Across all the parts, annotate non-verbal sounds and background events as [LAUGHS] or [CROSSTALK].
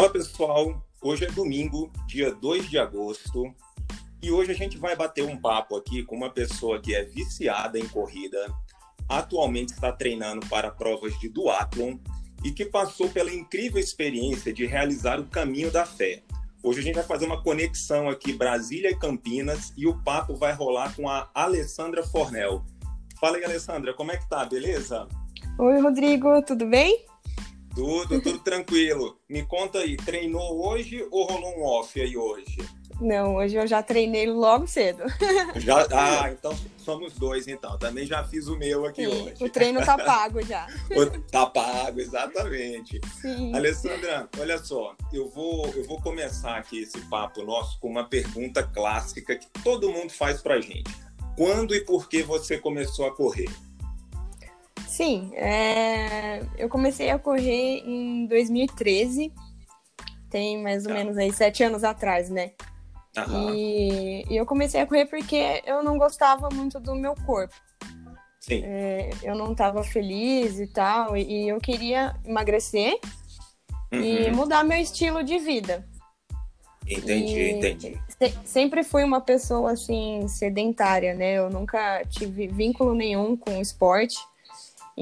Fala pessoal, hoje é domingo, dia 2 de agosto, e hoje a gente vai bater um papo aqui com uma pessoa que é viciada em corrida, atualmente está treinando para provas de duatlon e que passou pela incrível experiência de realizar o caminho da fé. Hoje a gente vai fazer uma conexão aqui Brasília e Campinas e o papo vai rolar com a Alessandra Fornel. Fala aí, Alessandra, como é que tá? Beleza? Oi, Rodrigo, tudo bem? Tudo, tudo tranquilo. Me conta aí, treinou hoje ou rolou um off aí hoje? Não, hoje eu já treinei logo cedo. Já, ah, então somos dois, então. Também já fiz o meu aqui Sim, hoje. O treino tá pago já. [LAUGHS] tá pago, exatamente. Sim. Alessandra, olha só, eu vou, eu vou começar aqui esse papo nosso com uma pergunta clássica que todo mundo faz pra gente. Quando e por que você começou a correr? Sim, é... eu comecei a correr em 2013, tem mais ou tá. menos aí sete anos atrás, né? E, e, eu comecei a correr porque eu não gostava muito do meu corpo. Sim. É, eu não estava feliz e tal, e, e eu queria emagrecer uhum. e mudar meu estilo de vida. Entendi, e entendi. Se, sempre fui uma pessoa assim sedentária, né? Eu nunca tive vínculo nenhum com o esporte.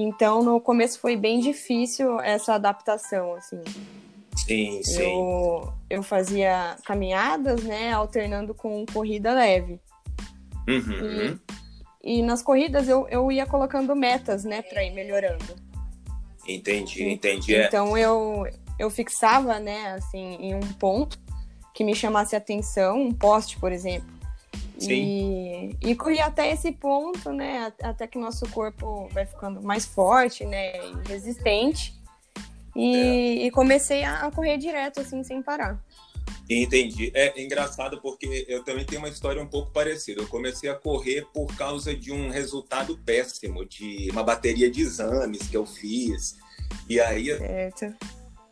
Então, no começo foi bem difícil essa adaptação, assim. Sim, sim. Eu, eu fazia caminhadas, né, alternando com corrida leve. Uhum. E, e nas corridas eu, eu ia colocando metas, né, para ir melhorando. Entendi, entendi. É. Então eu, eu fixava, né, assim, em um ponto que me chamasse atenção, um poste, por exemplo. Sim. E, e até esse ponto, né, até que nosso corpo vai ficando mais forte, né, e resistente. E, é. e comecei a correr direto, assim, sem parar. Entendi. É engraçado porque eu também tenho uma história um pouco parecida. Eu comecei a correr por causa de um resultado péssimo, de uma bateria de exames que eu fiz. E aí. Certo.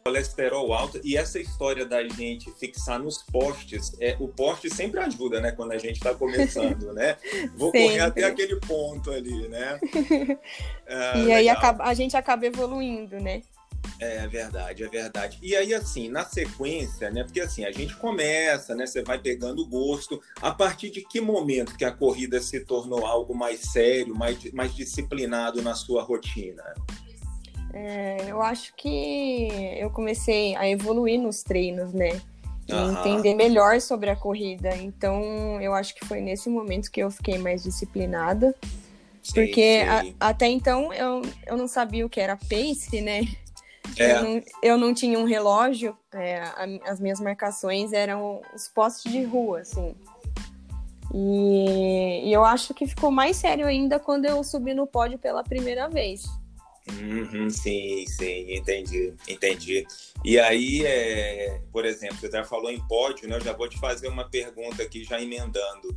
Colesterol alto. E essa história da gente fixar nos postes, é, o poste sempre ajuda, né? Quando a gente está começando, né? Vou sempre. correr até aquele ponto ali, né? [LAUGHS] Ah, e aí acaba, a gente acaba evoluindo, né? É verdade, é verdade. E aí, assim, na sequência, né? Porque assim, a gente começa, né? Você vai pegando gosto. A partir de que momento que a corrida se tornou algo mais sério, mais, mais disciplinado na sua rotina? É, eu acho que eu comecei a evoluir nos treinos, né? E entender melhor sobre a corrida. Então, eu acho que foi nesse momento que eu fiquei mais disciplinada. Porque. A, até então eu, eu não sabia o que era pace, né? É. Eu, não, eu, não, tinha um relógio, é, as minhas marcações eram os postes de rua, assim. E, e, eu acho que ficou mais sério ainda quando eu subi no pódio pela primeira vez. Uhum, sim, sim, entendi, entendi. E aí, é, por exemplo, você já falou em pódio, né? Eu já vou te fazer uma pergunta aqui, já emendando.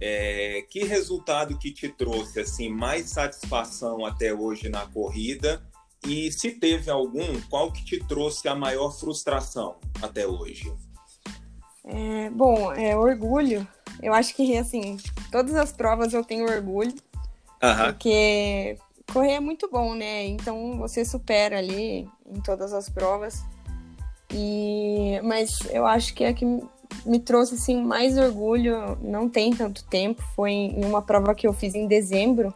É, que resultado que te trouxe assim mais satisfação até hoje na corrida e se teve algum, qual que te trouxe a maior frustração até hoje? É, bom, é orgulho. Eu acho que, assim, todas as provas eu tenho orgulho. Uhum. Porque correr é muito bom, né? Então você supera ali em todas as provas. E mas eu acho que a que me trouxe assim mais orgulho não tem tanto tempo, foi em uma prova que eu fiz em dezembro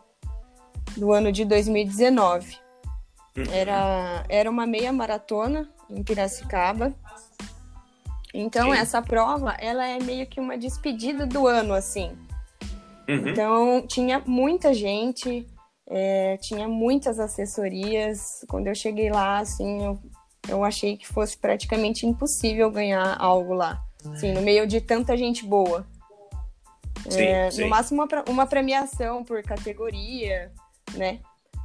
do ano de 2019. Uhum. Era, era uma meia maratona em Piracicaba. Então, essa prova, ela é meio que uma despedida do ano, assim. Uhum. Então, tinha muita gente, é, tinha muitas assessorias. Quando eu cheguei lá, assim, eu, eu achei que fosse praticamente impossível ganhar algo lá. Assim, no meio de tanta gente boa. Sim, é, sim. No máximo, uma, uma premiação por categoria, né?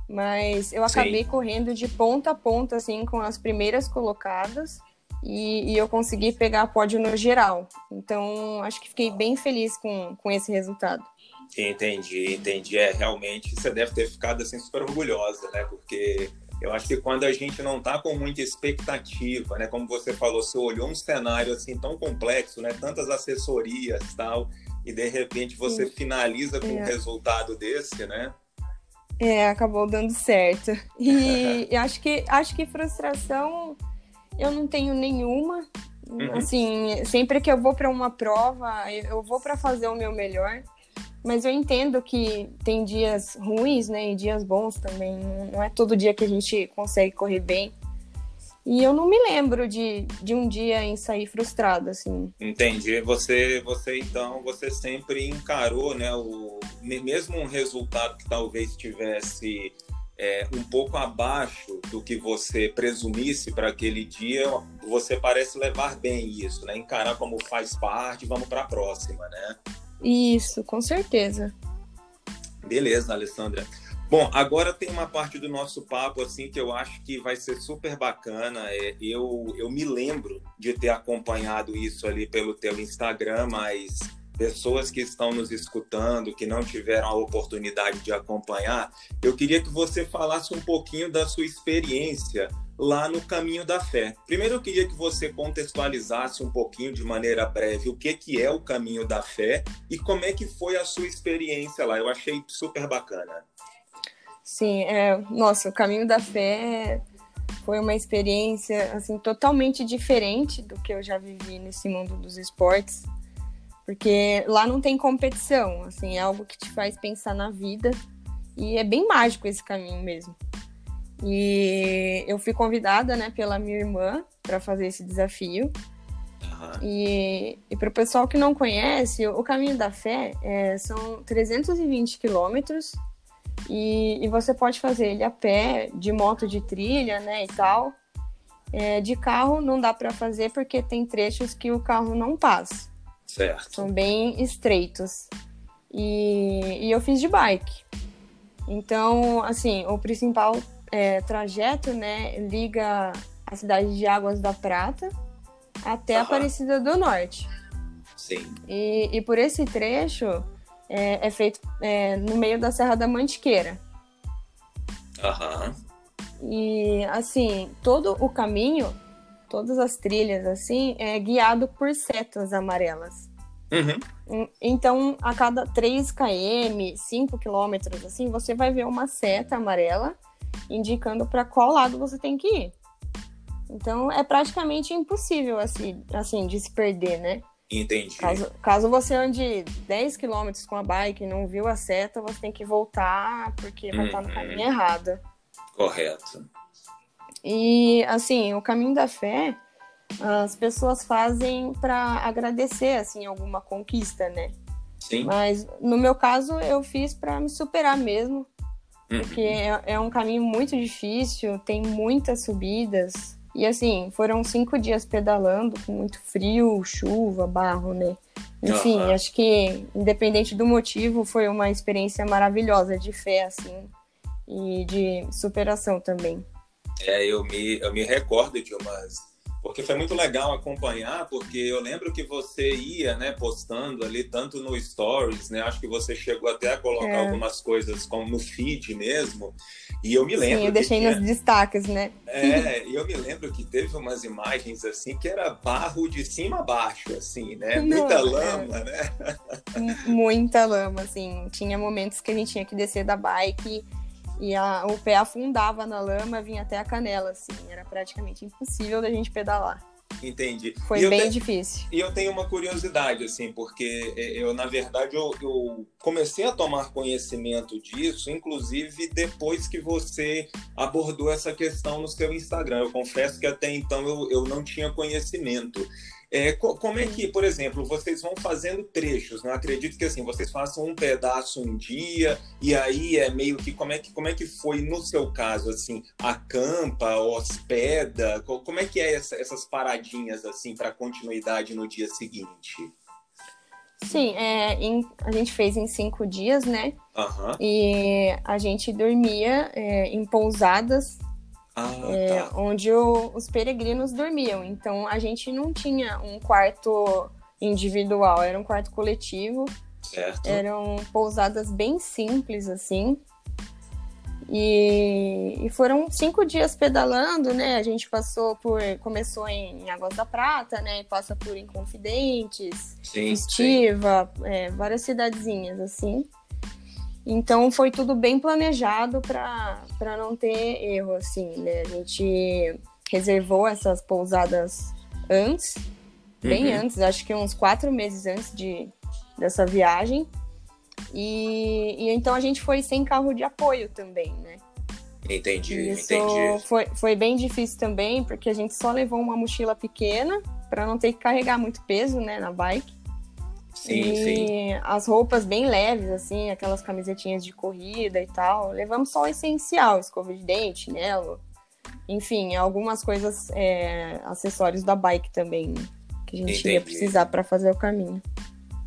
Mas eu acabei Sim. correndo de ponta a ponta, assim, com as primeiras colocadas. E, e, eu consegui pegar pódio no geral. Então, acho que fiquei bem feliz com, com esse resultado. Entendi, entendi. É, realmente, você deve ter ficado, assim, super orgulhosa, né? Porque eu acho que quando a gente não tá com muita expectativa, né? Como você falou, você olhou um cenário, assim, tão complexo, né? Tantas assessorias e tal, e de repente você Sim. finaliza com é. um resultado desse, né? É, acabou dando certo. E, [LAUGHS] e acho que acho que frustração eu não tenho nenhuma. Uhum. Assim, sempre que eu vou para uma prova, eu vou para fazer o meu melhor. Mas eu entendo que tem dias ruins, né? E dias bons também. Não é todo dia que a gente consegue correr bem. E eu não me lembro de, de um dia em sair frustrada, assim. Entendi. Você, você então, você sempre encarou, né? O, mesmo um resultado que talvez tivesse é, um pouco abaixo do que você presumisse para aquele dia, você parece levar bem isso, né? Encarar como faz parte, vamos para a próxima, né? Isso, com certeza. Beleza, Alessandra. Bom, agora tem uma parte do nosso papo assim que eu acho que vai ser super bacana. É, eu, eu me lembro de ter acompanhado isso ali pelo teu Instagram, mas pessoas que estão nos escutando, que não tiveram a oportunidade de acompanhar, eu queria que você falasse um pouquinho da sua experiência lá no Caminho da Fé. Primeiro eu queria que você contextualizasse um pouquinho de maneira breve o que, que é o Caminho da Fé e como é que foi a sua experiência lá. Eu achei super bacana. Sim, é, nossa, o Caminho da Fé foi uma experiência assim totalmente diferente do que eu já vivi nesse mundo dos esportes. Porque lá não tem competição, assim, é algo que te faz pensar na vida e é bem mágico esse caminho mesmo. E eu fui convidada, né, pela minha irmã para fazer esse desafio. Uhum. E, e para o pessoal que não conhece, o Caminho da Fé é, são 320 quilômetros e, e, você pode fazer ele a pé, de moto de trilha, né, e tal. É, de carro não dá para fazer porque tem trechos que o carro não passa. Certo. São bem estreitos. E, e eu fiz de bike. Então, assim, o principal é, trajeto, né, liga a cidade de Águas da Prata até Aham. Aparecida do Norte. Sim. E, e por esse trecho é, é feito é, no meio da Serra da Mantiqueira. Aham. E, assim, todo o caminho todas as trilhas, assim, é guiado por setas amarelas. Uhum. Então, a cada 3 km, 5 km, assim, você vai ver uma seta amarela indicando para qual lado você tem que ir. Então, é praticamente impossível, assim, assim de se perder, né? Entendi. Caso, caso você ande 10 km com a bike e não viu a seta, você tem que voltar porque vai uhum. estar no caminho errado. Correto. E, assim, o caminho da fé, as pessoas fazem para agradecer, assim, alguma conquista, né? Sim. Mas, no meu caso, eu fiz para me superar mesmo. Uhum. Porque é, é um caminho muito difícil, tem muitas subidas. E, assim, foram cinco dias pedalando, com muito frio, chuva, barro, né? Enfim, uhum. acho que, independente do motivo, foi uma experiência maravilhosa de fé, assim, e de superação também. É, eu me, eu me recordo de umas. Porque foi muito legal acompanhar, porque eu lembro que você ia, né, postando ali, tanto no Stories, né? Acho que você chegou até a colocar é. algumas coisas como no feed mesmo. E eu me lembro. Sim, eu deixei nos tinha... destaques, né? É, e eu me lembro que teve umas imagens assim que era barro de cima a baixo, assim, né? [LAUGHS] Não, Muita é. lama, é... né? Muita lama, assim. Tinha momentos que a gente tinha que descer da bike e a, o pé afundava na lama, vinha até a canela, assim. Era praticamente impossível da gente pedalar. Entendi. Foi bem te... difícil. E eu tenho uma curiosidade, assim, porque é, eu, na verdade, eu, eu, comecei a tomar conhecimento disso, inclusive depois que você abordou essa questão no seu Instagram. Eu confesso que até então eu, eu não tinha conhecimento. É, como é que, por exemplo, vocês vão fazendo trechos? Não né? acredito que assim vocês façam um pedaço um dia e aí é meio que como é que como é que foi no seu caso assim acampa, hospeda? Como é que é essa, essas paradinhas assim para continuidade no dia seguinte? Sim, é, em, a gente fez em cinco dias, né? Uhum. E a gente dormia é, em pousadas ah, é, tá. onde o, os peregrinos dormiam. Então a gente não tinha um quarto individual, era um quarto coletivo. Certo. Eram pousadas bem simples, assim. E, e, foram cinco dias pedalando, né? A gente passou por. Começou em Águas da Prata, né? E passa por Inconfidentes, sim, Estiva, sim. É, várias cidadezinhas, assim. Então foi tudo bem planejado para não ter erro, assim, né? A gente reservou essas pousadas antes, bem Uhum. antes, acho que uns quatro meses antes de, dessa viagem. E, e então a gente foi sem carro de apoio também, né? Entendi, Isso entendi. foi, foi bem difícil também, porque a gente só levou uma mochila pequena para não ter que carregar muito peso, né, na bike. Sim, e sim. as roupas bem leves, assim, aquelas camisetinhas de corrida e tal. Levamos só o essencial, escova de dente, chinelo. Enfim, algumas coisas, é, acessórios da bike também, que a gente ia Entendi. precisar para fazer o caminho.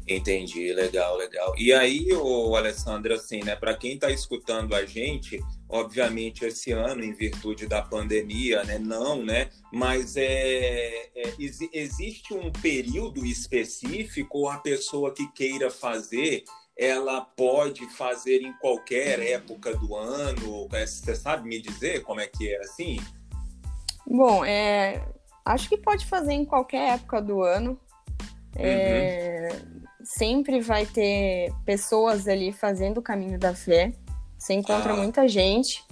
Entendi, legal, legal. E aí, o Alessandra, assim, né, para quem está escutando a gente, obviamente esse ano, em virtude da pandemia, né, não, né, mas é, é, exi- existe um período específico ou a pessoa que queira fazer, ela pode fazer em qualquer época do ano? É, Você sabe me dizer como é que é assim? Bom, é, acho que pode fazer em qualquer época do ano. É, Sempre vai ter pessoas ali fazendo o caminho da fé. Você encontra Ah. muita gente.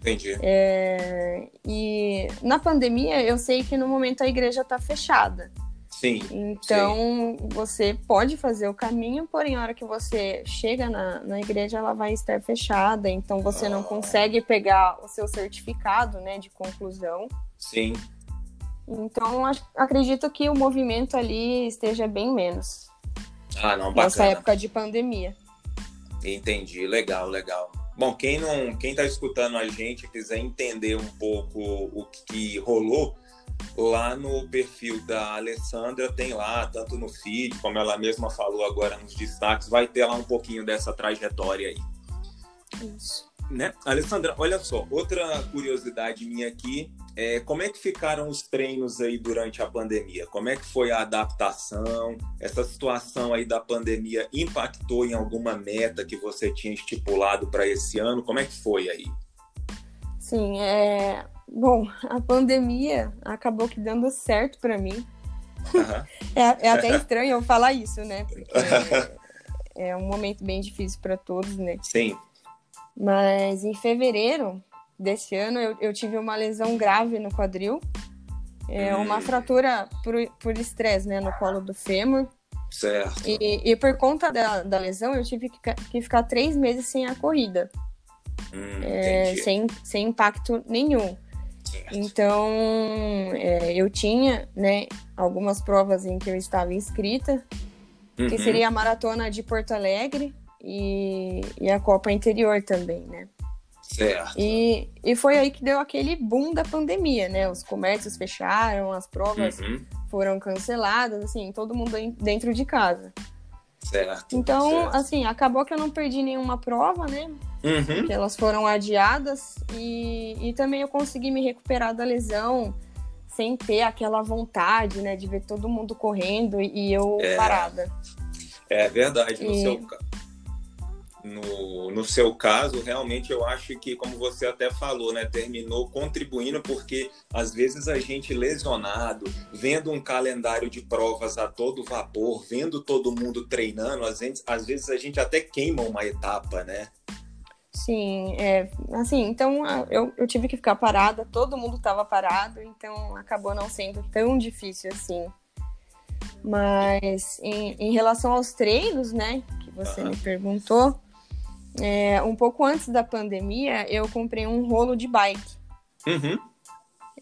Entendi. É, e na pandemia, eu sei que no momento a igreja está fechada. Sim, Então, você pode fazer o caminho, porém, a hora que você chega na, na igreja, ela vai estar fechada. Então, você não Ah. consegue pegar o seu certificado né, de conclusão. sim. Então, ac- acredito que o movimento ali esteja bem menos Ah, não, nessa bacana. época de pandemia. Entendi, legal, legal. Bom, quem não, quem está escutando a gente quiser entender um pouco o que rolou lá no perfil da Alessandra tem lá, tanto no feed como ela mesma falou agora nos destaques, vai ter lá um pouquinho dessa trajetória aí, Isso. Né? Alessandra, olha só, outra curiosidade minha aqui é como é que ficaram os treinos aí durante a pandemia? Como é que foi a adaptação? Essa situação aí da pandemia impactou em alguma meta que você tinha estipulado para esse ano? Como é que foi aí? Sim, é. Bom, a pandemia acabou que dando certo para mim. Aham. [LAUGHS] É, é até estranho eu falar isso, né? Porque [LAUGHS] é um momento bem difícil para todos, né? Sim. Mas em fevereiro desse ano eu, eu tive uma lesão grave no quadril. É Hum. uma fratura por estresse, né? No colo do fêmur. Certo. E, e por conta da, da lesão, eu tive que, que ficar três meses sem a corrida. Hum, é, sem, sem impacto nenhum. Certo. Então, é, eu tinha, né, algumas provas em que eu estava inscrita, que Uhum. seria a maratona de Porto Alegre e, e a Copa Interior também, né? Certo. E, e foi aí que deu aquele boom da pandemia, né? Os comércios fecharam, as provas Uhum. foram canceladas, assim, todo mundo dentro de casa. Certo. Então, certo. assim, acabou que eu não perdi nenhuma prova, né? Uhum. que elas foram adiadas e, e também eu consegui me recuperar da lesão sem ter aquela vontade, né, de ver todo mundo correndo e eu É. parada. É verdade. No, E- seu, no, no seu caso, realmente eu acho que, como você até falou, né, terminou contribuindo porque às vezes a gente lesionado, vendo um calendário de provas a todo vapor, vendo todo mundo treinando, às vezes, às vezes a gente até queima uma etapa, né? Sim, é, assim, então eu, eu tive que ficar parada, todo mundo estava parado, então acabou não sendo tão difícil assim. Mas em, em relação aos treinos, né, que você Aham. me perguntou, é, um pouco antes da pandemia, eu comprei um rolo de bike. Uhum.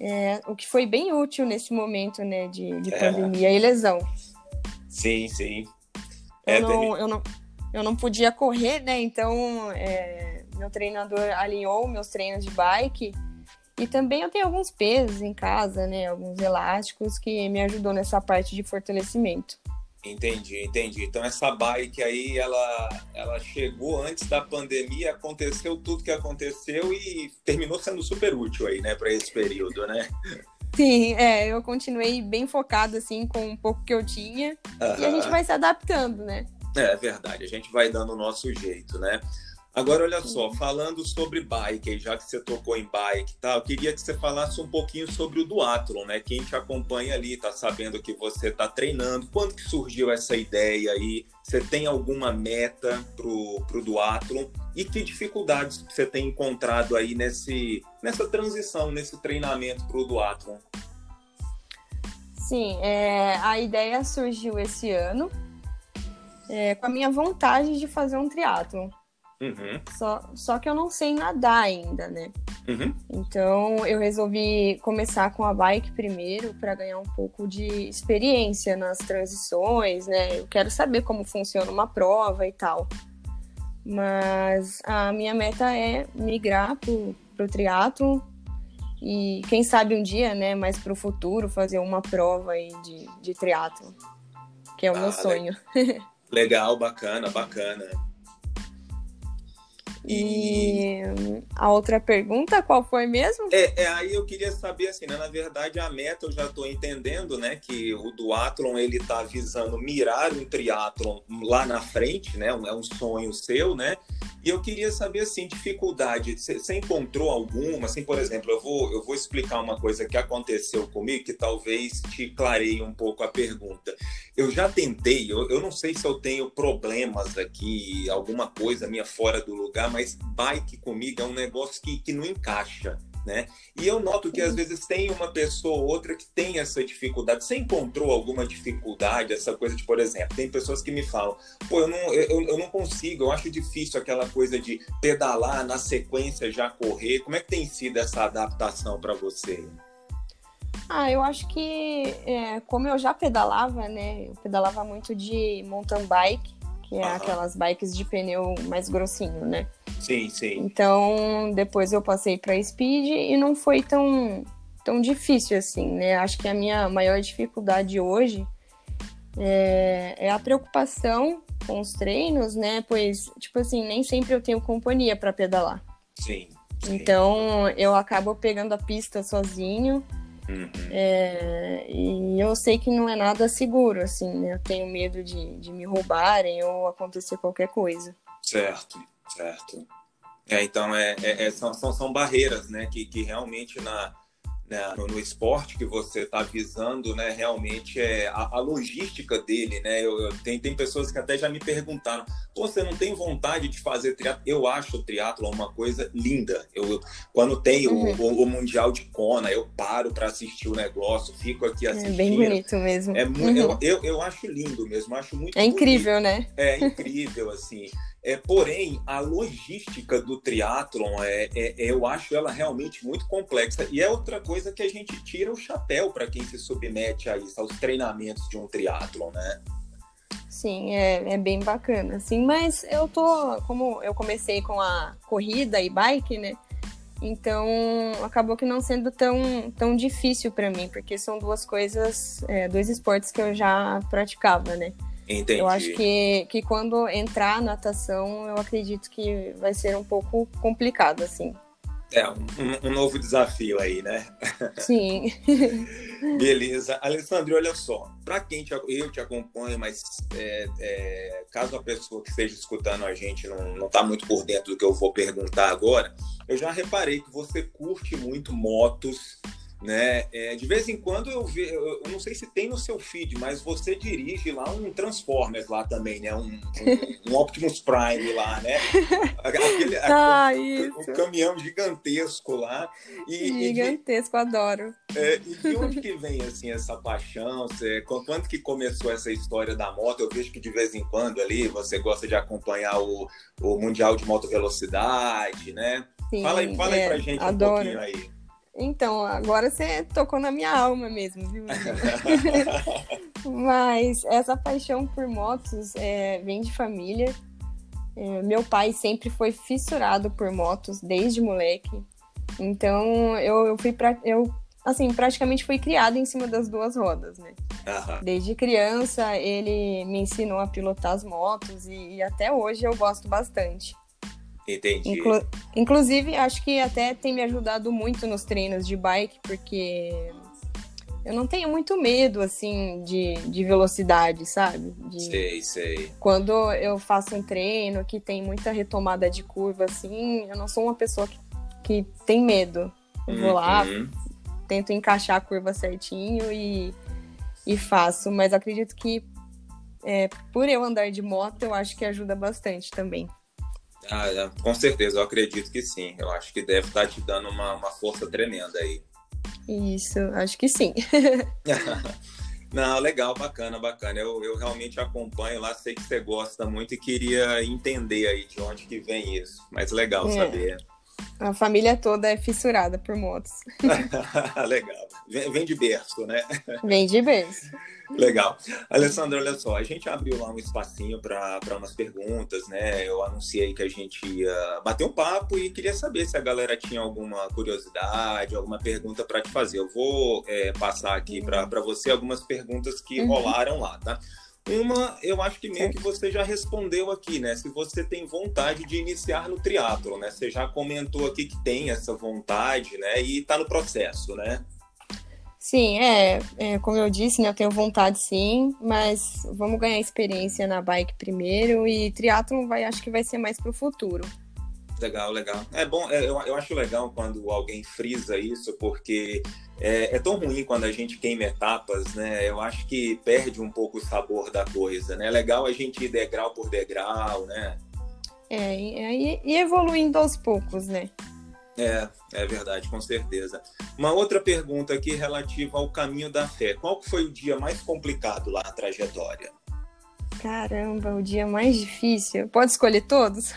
É, o que foi bem útil nesse momento, né, de, de É. pandemia e lesão. Sim, sim. Eu, É, não, eu, não, eu não podia correr, né, então é, meu treinador alinhou meus treinos de bike e também eu tenho alguns pesos em casa, né, alguns elásticos que me ajudou nessa parte de fortalecimento. Entendi, entendi. Então essa bike aí, ela, ela chegou antes da pandemia, aconteceu tudo que aconteceu e terminou sendo super útil aí, né, para esse período, né? Sim, é, eu continuei bem focada, assim, com um pouco que eu tinha e a gente vai se adaptando, né. É verdade, a gente vai dando o nosso jeito, né? Agora, olha só, falando sobre bike, já que você tocou em bike, tá? Eu queria que você falasse um pouquinho sobre o duatlon, né? Quem te acompanha ali tá sabendo que você tá treinando. Quando que surgiu essa ideia aí? Você tem alguma meta pro, pro duatlon? E que dificuldades você tem encontrado aí nesse, nessa transição, nesse treinamento pro duatlon? Sim, é, a ideia surgiu esse ano é, com a minha vontade de fazer um triatlon. Uhum. Só, só que eu não sei nadar ainda, né? Uhum. Então eu resolvi começar com a bike primeiro para ganhar um pouco de experiência nas transições, né? Eu quero saber como funciona uma prova e tal. Mas a minha meta é migrar pro, pro triatlon e quem sabe um dia, né, mais pro futuro, fazer uma prova aí de, de triatlon, que é o ah, meu sonho. [LAUGHS] Legal, bacana, bacana. E a outra pergunta, qual foi mesmo? É, é aí eu queria saber assim, né? na verdade a meta eu já estou entendendo, né, que o duatlon ele está visando mirar um triatlon lá na frente, né? É um sonho seu, né? E eu queria saber assim, dificuldade, você encontrou alguma? Assim, por exemplo, eu vou eu vou explicar uma coisa que aconteceu comigo que talvez te clareie um pouco a pergunta. Eu já tentei, eu, eu não sei se eu tenho problemas aqui, alguma coisa minha fora do lugar, mas bike comigo é um negócio que, que não encaixa. Né? E eu noto que às vezes tem uma pessoa ou outra que tem essa dificuldade. Você encontrou alguma dificuldade, essa coisa de, por exemplo, tem pessoas que me falam, pô, eu não, eu, eu não consigo, eu acho difícil aquela coisa de pedalar na sequência já correr. Como é que tem sido essa adaptação para você? Ah, eu acho que é, como eu já pedalava, né? Eu pedalava muito de mountain bike, que é aquelas bikes de pneu mais grossinho, né? Sim, sim. Então, depois eu passei para speed e não foi tão tão difícil assim, né? Acho que a minha maior dificuldade hoje é, é a preocupação com os treinos, né? Pois, tipo assim, nem sempre eu tenho companhia para pedalar. Sim, sim. Então, eu acabo pegando a pista sozinho Uhum. É, e eu sei que não é nada seguro, assim, né? Eu tenho medo de, de me roubarem ou acontecer qualquer coisa. Certo, certo. É, então, é, é, é são, são, são barreiras, né? Que, que realmente na, né, no, no, esporte que você está visando, né, realmente é a, a logística dele, né? Eu, eu, tem, tem pessoas que até já me perguntaram: você não tem vontade de fazer triatlo? Eu acho o triatlo uma coisa linda. Eu, eu quando tem uhum. o, o, o, mundial de Kona, eu paro para assistir o negócio, fico aqui assistindo. É bem bonito mesmo. É uhum. eu, eu, eu, acho lindo mesmo, acho muito. É incrível, bonito. né? É incrível assim. É, porém, a logística do triatlon, é, é, é, eu acho ela realmente muito complexa. E é outra coisa que a gente tira o chapéu para quem se submete a isso, aos treinamentos de um triatlon, né? Sim, é, é bem bacana, assim, mas eu tô, como eu comecei com a corrida e bike, né? Então acabou que não sendo tão, tão difícil para mim, porque são duas coisas, é, dois esportes que eu já praticava, né? Entendi. Eu acho que, que quando entrar a natação, eu acredito que vai ser um pouco complicado, assim. É, um, um novo desafio aí, né? [LAUGHS] Sim. Beleza. Alessandro, olha só, para quem te, eu te acompanho, mas é, é, caso a pessoa que esteja escutando a gente não está muito por dentro do que eu vou perguntar agora, eu já reparei que você curte muito motos, né? É, de vez em quando eu vejo, eu não sei se tem no seu feed, mas você dirige lá um Transformers lá também, né? Um, um, um Optimus Prime lá, né? [LAUGHS] Aquele, ah, aquele, o, o, caminhão gigantesco lá. E, gigantesco, e de, adoro. É, e de onde que vem assim essa paixão? Você, quando que começou essa história da moto? Eu vejo que de vez em quando ali você gosta de acompanhar o, o Mundial de Moto Velocidade, né? Sim, fala aí, fala é, aí pra gente adoro. um pouquinho aí. Então, agora você tocou na minha alma mesmo, viu? [LAUGHS] Mas essa paixão por motos é, vem de família. É, meu pai sempre foi fissurado por motos desde moleque. Então, eu, eu fui para eu assim, praticamente fui criado em cima das duas rodas, né? Uhum. Desde criança, ele me ensinou a pilotar as motos e, e até hoje eu gosto bastante. Entendi. Inclu inclusive, acho que até tem me ajudado muito nos treinos de bike, porque eu não tenho muito medo, assim, de, de velocidade, sabe? De... Sei, sei. Quando eu faço um treino que tem muita retomada de curva, assim, eu não sou uma pessoa que, que tem medo. Eu vou lá, Uhum. tento encaixar a curva certinho e, e faço. Mas acredito que é, por eu andar de moto, eu acho que ajuda bastante também. Ah, é, com certeza, eu acredito que sim. Eu acho que deve estar te dando uma, uma força tremenda aí. Isso, acho que sim. [LAUGHS] Não, legal, bacana, bacana. Eu, eu realmente acompanho lá, sei que você gosta muito e queria entender aí de onde que vem isso. Mas legal É. saber. A família toda é fissurada por motos. [LAUGHS] legal. Vem, de berço, né? Vem de berço. Legal. Alessandro, olha só, a gente abriu lá um espacinho para umas perguntas, né? Eu anunciei que a gente ia bater um papo e queria saber se a galera tinha alguma curiosidade, alguma pergunta para te fazer. Eu vou é, passar aqui para você algumas perguntas que Uhum. rolaram lá, tá? Uma, eu acho que meio que você já respondeu aqui, né? Se você tem vontade de iniciar no triatlo, né? Você já comentou aqui que tem essa vontade, né? E tá no processo, né? Sim, é, é, como eu disse, né, eu tenho vontade sim, mas vamos ganhar experiência na bike primeiro e triatlon vai, acho que vai ser mais pro futuro. Legal, legal. É bom, é, eu, eu acho legal quando alguém frisa isso, porque é, é tão ruim quando a gente queima etapas, né? Eu acho que perde um pouco o sabor da coisa, né? É legal a gente ir degrau por degrau, né? É, e, e evoluindo aos poucos, né? É, é verdade, com certeza. Uma outra pergunta aqui relativa ao caminho da fé. Qual foi o dia mais complicado lá na trajetória? Caramba, o dia mais difícil. Pode escolher todos?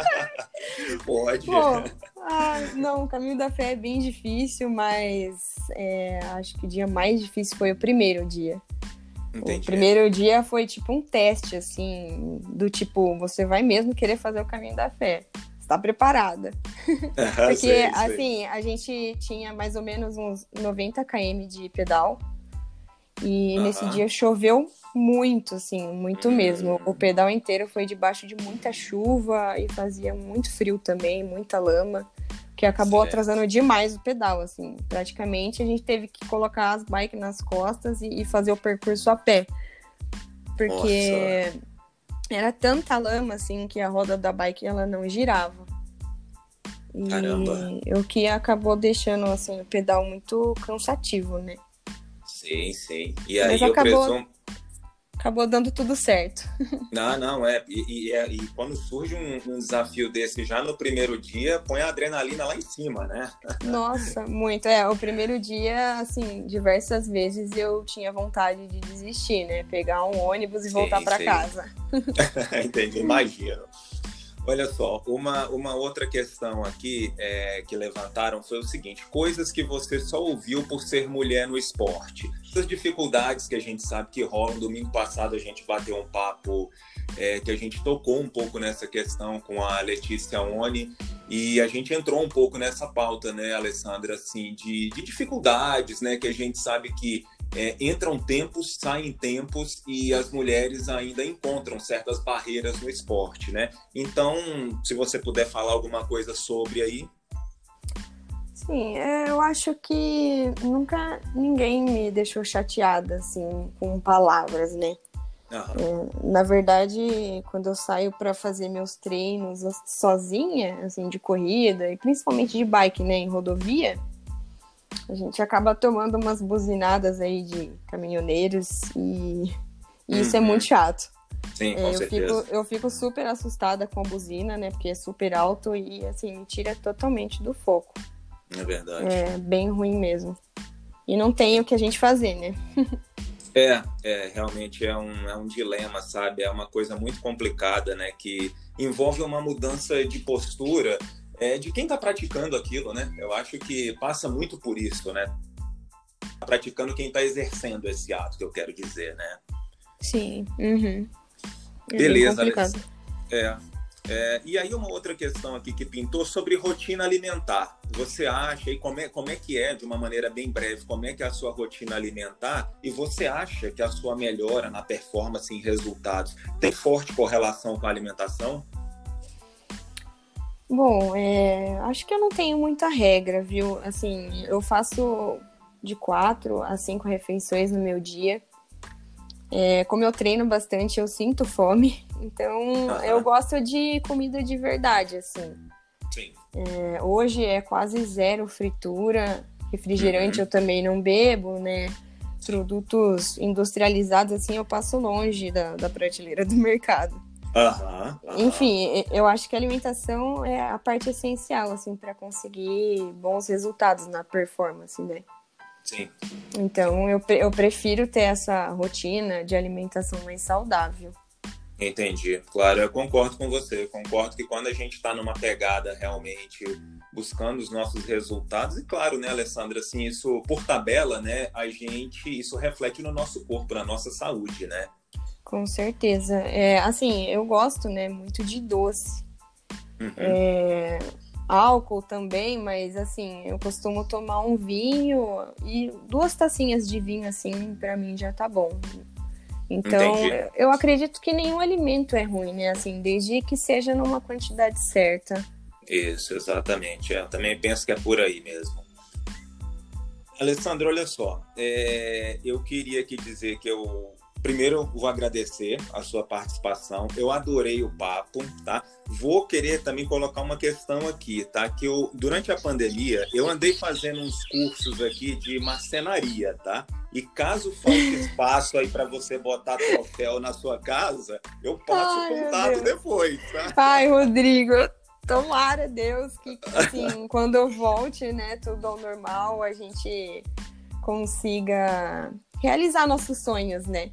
[LAUGHS] Pode. Bom, ah, não, o caminho da fé é bem difícil, mas é, acho que o dia mais difícil foi o primeiro dia. Entendi. O primeiro dia foi tipo um teste, assim, do tipo, você vai mesmo querer fazer o caminho da fé. Está preparada? [LAUGHS] Porque, Sei, sei. assim, a gente tinha mais ou menos uns 90 km de pedal. E Aham. nesse dia choveu muito, assim, muito Hum. mesmo. O pedal inteiro foi debaixo de muita chuva e fazia muito frio também, muita lama, que acabou Certo. atrasando demais o pedal, assim. Praticamente a gente teve que colocar as bikes nas costas e, e fazer o percurso a pé. Porque era tanta lama, assim, que a roda da bike ela não girava. E Caramba. o que acabou deixando, assim, o pedal muito cansativo, né? Sim, sim. E aí Mas acabou- presumo. Acabou dando tudo certo. [LAUGHS] Não, não, é. E, e, é- e quando surge um, um desafio desse já no primeiro dia, põe a adrenalina lá em cima, né? [LAUGHS] Nossa, muito. É, o primeiro dia, assim, diversas vezes eu tinha vontade de desistir, né? Pegar um ônibus e voltar pra sim. casa. [LAUGHS] Entendi, imagino. Olha só, uma, uma outra questão aqui é, que levantaram foi o seguinte: coisas que você só ouviu por ser mulher no esporte. Essas dificuldades que a gente sabe que rolam. Domingo passado a gente bateu um papo é, que a gente tocou um pouco nessa questão com a Letícia Oni e a gente entrou um pouco nessa pauta, né, Alessandra, assim, de, de dificuldades, né, que a gente sabe que é, entram tempos, saem tempos e as mulheres ainda encontram certas barreiras no esporte, né? Então, se você puder falar alguma coisa sobre aí. Sim, é, eu acho que nunca ninguém me deixou chateada, assim, com palavras, né? Aham, Na verdade, quando eu saio para fazer meus treinos sozinha, assim, de corrida, e principalmente de bike, né, em rodovia, a gente acaba tomando umas buzinadas aí de caminhoneiros e, e isso é Uhum. muito chato. Sim, É, com eu, certeza. fico, eu fico super assustada com a buzina, né, porque é super alto e, assim, me tira totalmente do foco. É verdade. É bem ruim mesmo. E não tem o que a gente fazer, né? É, é, realmente é um, é um dilema, sabe? É uma coisa muito complicada, né? Que envolve uma mudança de postura é, de quem está praticando aquilo, né? Eu acho que passa muito por isso, né? Praticando quem está exercendo esse ato, que eu quero dizer, né? Sim. Uhum. É Beleza. É, é, e aí uma outra questão aqui que pintou sobre rotina alimentar. Você acha, e como é, como é que é, de uma maneira bem breve, como é que é a sua rotina alimentar? E você acha que a sua melhora na performance e resultados tem forte correlação com a alimentação? Bom, é, acho que eu não tenho muita regra, viu? Assim, eu faço de quatro a cinco refeições no meu dia. É, como eu treino bastante, eu sinto fome. [LAUGHS] Então, uhum. eu gosto de comida de verdade, assim. Sim. É, hoje é quase zero fritura. Refrigerante uhum. eu também não bebo, né? Produtos industrializados, assim, eu passo longe da, da prateleira do [LAUGHS] mercado. Uhum, uhum. Enfim, eu acho que a alimentação é a parte essencial, assim, para conseguir bons resultados na performance, né? Sim. Então, eu, eu prefiro ter essa rotina de alimentação mais saudável. Entendi. Claro, eu concordo com você. Eu concordo que quando a gente está numa pegada realmente buscando os nossos resultados, e claro, né, Alessandra, assim, isso por tabela, né, a gente, isso reflete no nosso corpo, na nossa saúde, né? Com certeza. É, assim, eu gosto, né, muito de doce. Uhum. É, álcool também, mas assim, eu costumo tomar um vinho e duas tacinhas de vinho, assim, para mim já tá bom. Então, Entendi. eu acredito que nenhum alimento é ruim, né? Assim, desde que seja numa quantidade certa. Isso, exatamente. Eu também penso que é por aí mesmo. Alessandro, olha só, é, eu queria aqui dizer que eu Primeiro, vou agradecer a sua participação. Eu adorei o papo, tá? Vou querer também colocar uma questão aqui, tá? Que eu, durante a pandemia, eu andei fazendo uns cursos aqui de marcenaria, tá? E caso falte espaço aí para você botar troféu na sua casa, eu passo Ai, o contato depois, tá? Ai, Rodrigo, tomara Deus que, assim, quando eu volte, né, tudo ao normal, a gente consiga realizar nossos sonhos, né?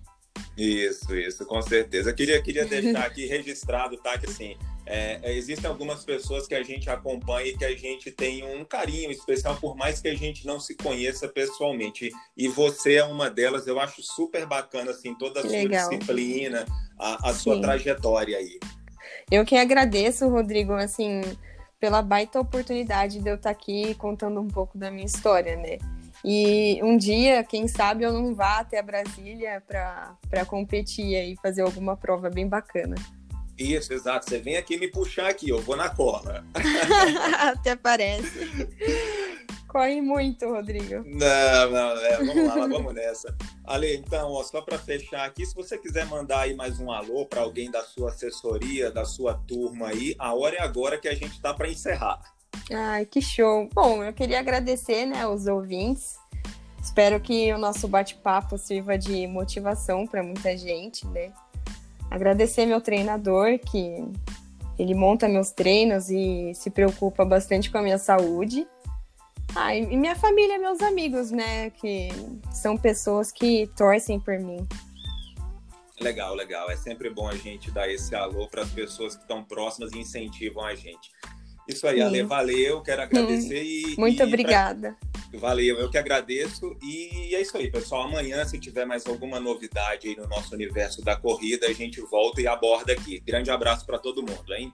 Isso, isso, com certeza. Eu queria, queria [LAUGHS] deixar aqui registrado, tá? Que assim, é, é, existem algumas pessoas que a gente acompanha e que a gente tem um carinho especial, por mais que a gente não se conheça pessoalmente. E você é uma delas, eu acho super bacana, assim, toda a sua Legal. disciplina, a, a sua Sim. trajetória aí. Eu que agradeço, Rodrigo, assim, pela baita oportunidade de eu estar aqui contando um pouco da minha história, né? E um dia, quem sabe, eu não vá até a Brasília para competir e fazer alguma prova bem bacana. Isso, exato. Você vem aqui me puxar aqui, eu vou na cola. [LAUGHS] Até parece. Corre muito, Rodrigo. Não, não, é, vamos lá, vamos nessa. Ale, então, ó, só para fechar aqui, se você quiser mandar aí mais um alô para alguém da sua assessoria, da sua turma aí, a hora é agora que a gente tá para encerrar. Ai, que show. Bom, eu queria agradecer, né, os ouvintes. Espero que o nosso bate-papo sirva de motivação para muita gente, né? Agradecer meu treinador, que ele monta meus treinos e se preocupa bastante com a minha saúde. Ah, e minha família, meus amigos, né? Que são pessoas que torcem por mim. Legal, legal. É sempre bom a gente dar esse alô para as pessoas que estão próximas e incentivam a gente. Isso aí, Sim. Ale, valeu, quero agradecer hum, [LAUGHS] e. Muito e obrigada. Pra... Valeu, eu que agradeço. E é isso aí, pessoal. Amanhã, se tiver mais alguma novidade aí no nosso universo da corrida, a gente volta e aborda aqui. Grande abraço para todo mundo, hein?